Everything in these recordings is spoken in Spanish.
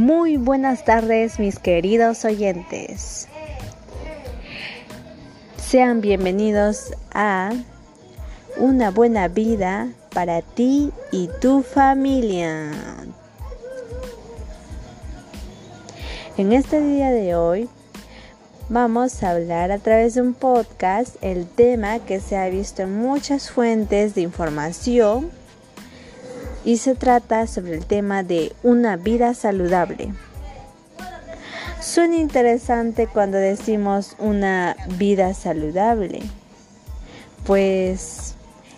Muy buenas tardes mis queridos oyentes. Sean bienvenidos a Una buena vida para ti y tu familia. En este día de hoy vamos a hablar a través de un podcast el tema que se ha visto en muchas fuentes de información y se trata sobre el tema de una vida saludable. Suena interesante cuando decimos una vida saludable, pues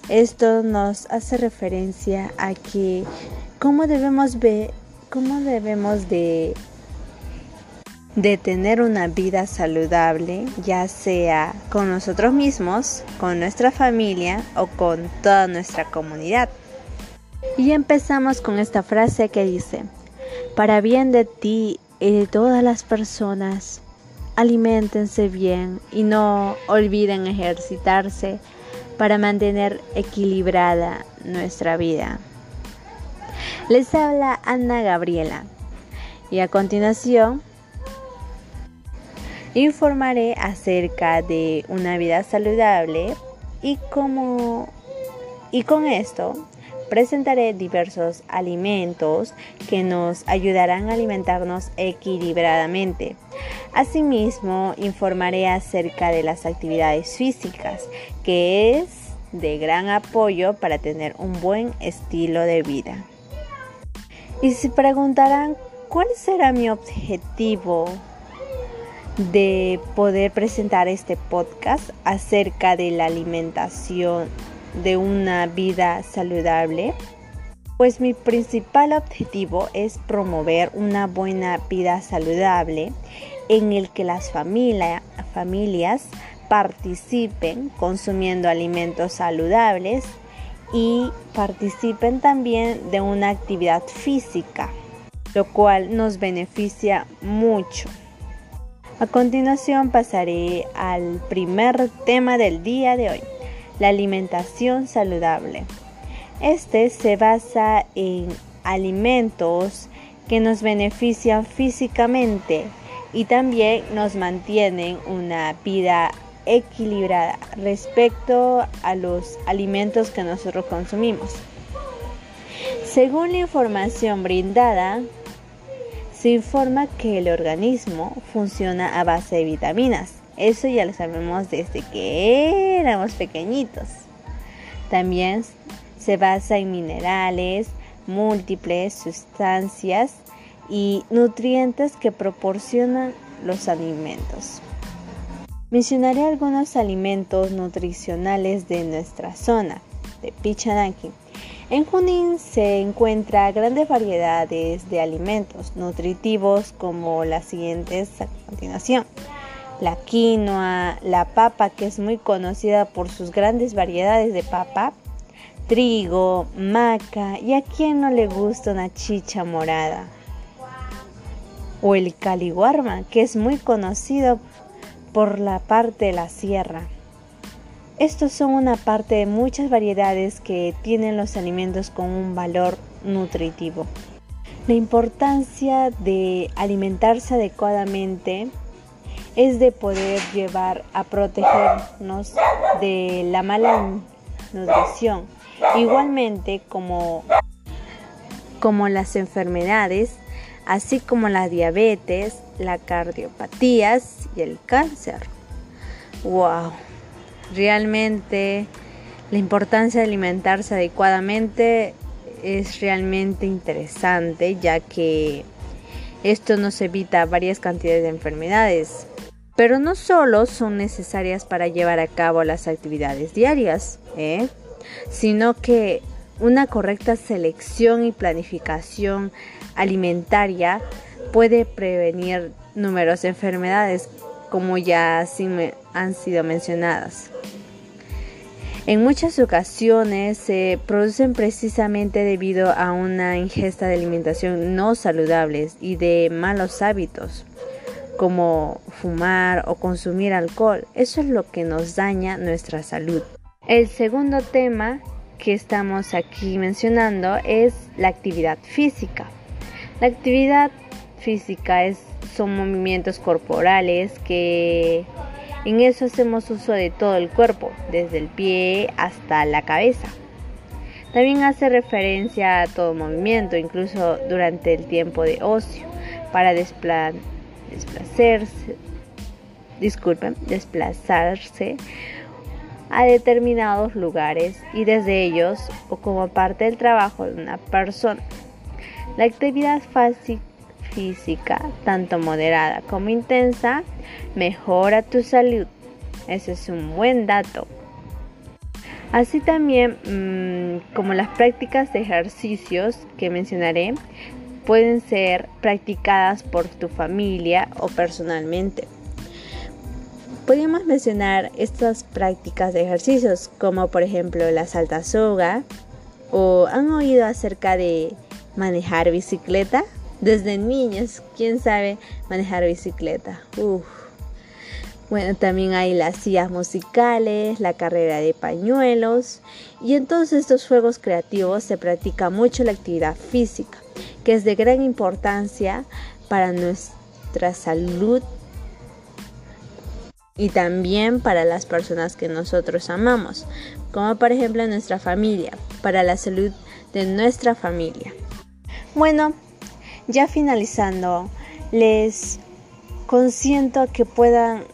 esto nos hace referencia a que cómo debemos ver, cómo debemos de de tener una vida saludable, ya sea con nosotros mismos, con nuestra familia o con toda nuestra comunidad. Y empezamos con esta frase que dice, para bien de ti y de todas las personas, aliméntense bien y no olviden ejercitarse para mantener equilibrada nuestra vida. Les habla Ana Gabriela y a continuación informaré acerca de una vida saludable y cómo y con esto presentaré diversos alimentos que nos ayudarán a alimentarnos equilibradamente. Asimismo, informaré acerca de las actividades físicas, que es de gran apoyo para tener un buen estilo de vida. Y se preguntarán, ¿cuál será mi objetivo de poder presentar este podcast acerca de la alimentación de una vida saludable? Pues mi principal objetivo es promover una buena vida saludable en el que las familias participen consumiendo alimentos saludables y participen también de una actividad física, lo cual nos beneficia mucho. A continuación pasaré al primer tema del día de hoy la alimentación saludable. Este se basa en alimentos que nos benefician físicamente y también nos mantienen una vida equilibrada respecto a los alimentos que nosotros consumimos. Según la información brindada, se informa que el organismo funciona a base de vitaminas, eso ya lo sabemos desde que éramos pequeñitos. También se basa en minerales, múltiples sustancias y nutrientes que proporcionan los alimentos. Mencionaré algunos alimentos nutricionales de nuestra zona, de Pichanaki. En Junín se encuentran grandes variedades de alimentos nutritivos como las siguientes a continuación la quinoa, la papa que es muy conocida por sus grandes variedades de papa, trigo, maca y a quien no le gusta una chicha morada. O el caliguarma que es muy conocido por la parte de la sierra. Estos son una parte de muchas variedades que tienen los alimentos con un valor nutritivo. La importancia de alimentarse adecuadamente es de poder llevar a protegernos de la mala nutrición. Igualmente como, como las enfermedades, así como la diabetes, la cardiopatías y el cáncer. ¡Wow! Realmente la importancia de alimentarse adecuadamente es realmente interesante ya que esto nos evita varias cantidades de enfermedades pero no solo son necesarias para llevar a cabo las actividades diarias, ¿eh? sino que una correcta selección y planificación alimentaria puede prevenir numerosas enfermedades, como ya han sido mencionadas. En muchas ocasiones se producen precisamente debido a una ingesta de alimentación no saludables y de malos hábitos como fumar o consumir alcohol. Eso es lo que nos daña nuestra salud. El segundo tema que estamos aquí mencionando es la actividad física. La actividad física es, son movimientos corporales que en eso hacemos uso de todo el cuerpo, desde el pie hasta la cabeza. También hace referencia a todo movimiento, incluso durante el tiempo de ocio, para desplazarse, disculpen, desplazarse a determinados lugares y desde ellos o como parte del trabajo de una persona. La actividad física, tanto moderada como intensa, mejora tu salud. Ese es un buen dato. Así también mm, como las prácticas de ejercicios que mencionaré pueden ser practicadas por tu familia o personalmente. Podríamos mencionar estas prácticas de ejercicios como por ejemplo la salta soga o han oído acerca de manejar bicicleta. Desde niños, ¿quién sabe manejar bicicleta? Bueno, también hay las sillas musicales, la carrera de pañuelos y en todos estos juegos creativos se practica mucho la actividad física, que es de gran importancia para nuestra salud y también para las personas que nosotros amamos, como por ejemplo nuestra familia, para la salud de nuestra familia. Bueno, ya finalizando, les consiento que puedan,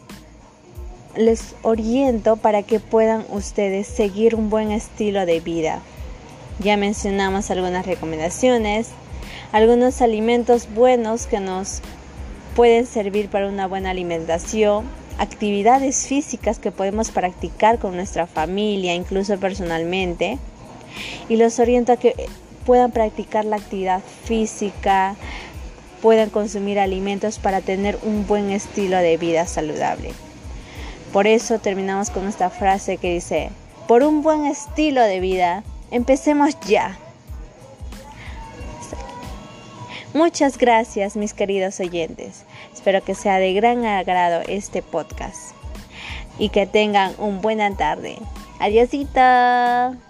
les oriento para que puedan ustedes seguir un buen estilo de vida. Ya mencionamos algunas recomendaciones, algunos alimentos buenos que nos pueden servir para una buena alimentación, actividades físicas que podemos practicar con nuestra familia, incluso personalmente. Y los oriento a que puedan practicar la actividad física, puedan consumir alimentos para tener un buen estilo de vida saludable. Por eso terminamos con esta frase que dice, por un buen estilo de vida, empecemos ya. Muchas gracias mis queridos oyentes. Espero que sea de gran agrado este podcast y que tengan una buena tarde. Adiósito.